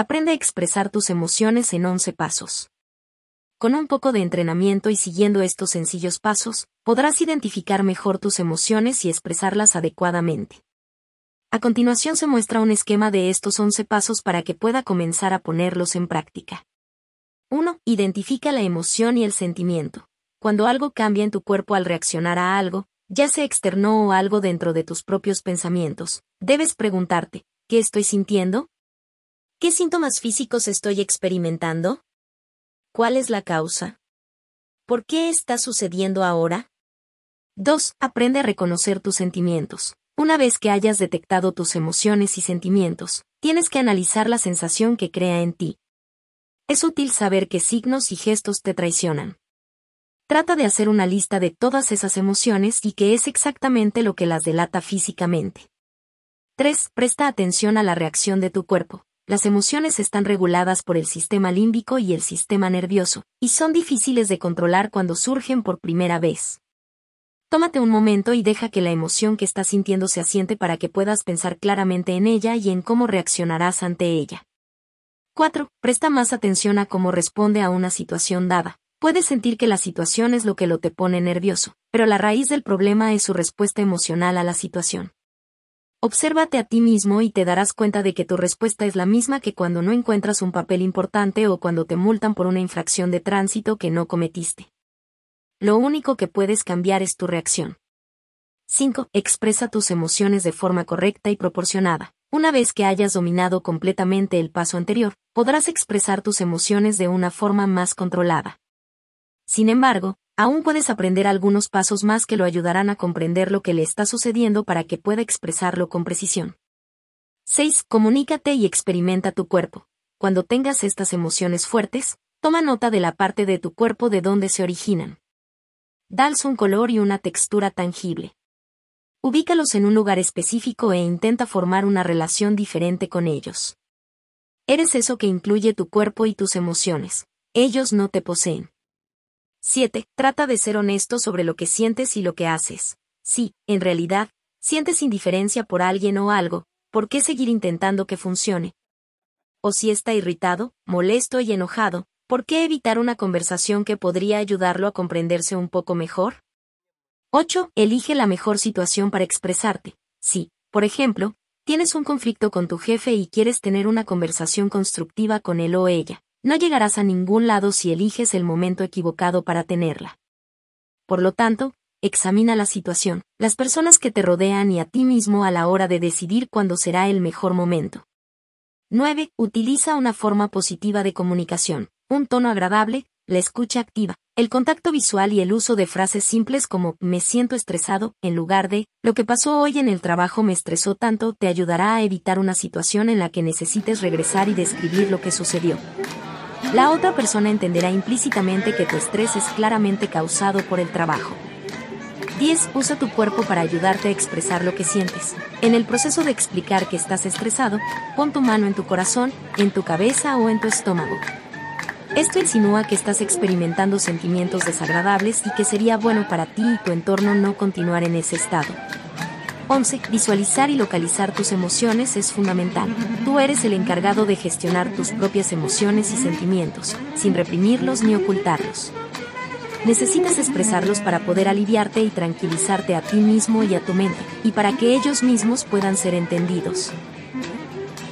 Aprende a expresar tus emociones en 11 pasos. Con un poco de entrenamiento y siguiendo estos sencillos pasos, podrás identificar mejor tus emociones y expresarlas adecuadamente. A continuación se muestra un esquema de estos 11 pasos para que pueda comenzar a ponerlos en práctica. 1. Identifica la emoción y el sentimiento. Cuando algo cambia en tu cuerpo al reaccionar a algo, ya sea externo o algo dentro de tus propios pensamientos, debes preguntarte, ¿qué estoy sintiendo? ¿Qué síntomas físicos estoy experimentando? ¿Cuál es la causa? ¿Por qué está sucediendo ahora? 2. Aprende a reconocer tus sentimientos. Una vez que hayas detectado tus emociones y sentimientos, tienes que analizar la sensación que crea en ti. Es útil saber qué signos y gestos te traicionan. Trata de hacer una lista de todas esas emociones y qué es exactamente lo que las delata físicamente. 3. Presta atención a la reacción de tu cuerpo. Las emociones están reguladas por el sistema límbico y el sistema nervioso, y son difíciles de controlar cuando surgen por primera vez. Tómate un momento y deja que la emoción que estás sintiendo se asiente para que puedas pensar claramente en ella y en cómo reaccionarás ante ella. 4. Presta más atención a cómo responde a una situación dada. Puedes sentir que la situación es lo que lo te pone nervioso, pero la raíz del problema es su respuesta emocional a la situación. Obsérvate a ti mismo y te darás cuenta de que tu respuesta es la misma que cuando no encuentras un papel importante o cuando te multan por una infracción de tránsito que no cometiste. Lo único que puedes cambiar es tu reacción. 5. Expresa tus emociones de forma correcta y proporcionada. Una vez que hayas dominado completamente el paso anterior, podrás expresar tus emociones de una forma más controlada. Sin embargo, aún puedes aprender algunos pasos más que lo ayudarán a comprender lo que le está sucediendo para que pueda expresarlo con precisión. 6. Comunícate y experimenta tu cuerpo. Cuando tengas estas emociones fuertes, toma nota de la parte de tu cuerpo de donde se originan. Dales un color y una textura tangible. Ubícalos en un lugar específico e intenta formar una relación diferente con ellos. Eres eso que incluye tu cuerpo y tus emociones. Ellos no te poseen. 7. Trata de ser honesto sobre lo que sientes y lo que haces. Si, en realidad, sientes indiferencia por alguien o algo, ¿por qué seguir intentando que funcione? O si está irritado, molesto y enojado, ¿Por qué evitar una conversación que podría ayudarlo a comprenderse un poco mejor? 8. Elige la mejor situación para expresarte. Si, por ejemplo, tienes un conflicto con tu jefe y quieres tener una conversación constructiva con él o ella, no llegarás a ningún lado si eliges el momento equivocado para tenerla. Por lo tanto, examina la situación, las personas que te rodean y a ti mismo a la hora de decidir cuándo será el mejor momento. 9. Utiliza una forma positiva de comunicación un tono agradable, la escucha activa, el contacto visual y el uso de frases simples como me siento estresado, en lugar de lo que pasó hoy en el trabajo me estresó tanto, te ayudará a evitar una situación en la que necesites regresar y describir lo que sucedió. La otra persona entenderá implícitamente que tu estrés es claramente causado por el trabajo. 10. Usa tu cuerpo para ayudarte a expresar lo que sientes. En el proceso de explicar que estás estresado, pon tu mano en tu corazón, en tu cabeza o en tu estómago. Esto insinúa que estás experimentando sentimientos desagradables y que sería bueno para ti y tu entorno no continuar en ese estado. 11. Visualizar y localizar tus emociones es fundamental. Tú eres el encargado de gestionar tus propias emociones y sentimientos, sin reprimirlos ni ocultarlos. Necesitas expresarlos para poder aliviarte y tranquilizarte a ti mismo y a tu mente, y para que ellos mismos puedan ser entendidos.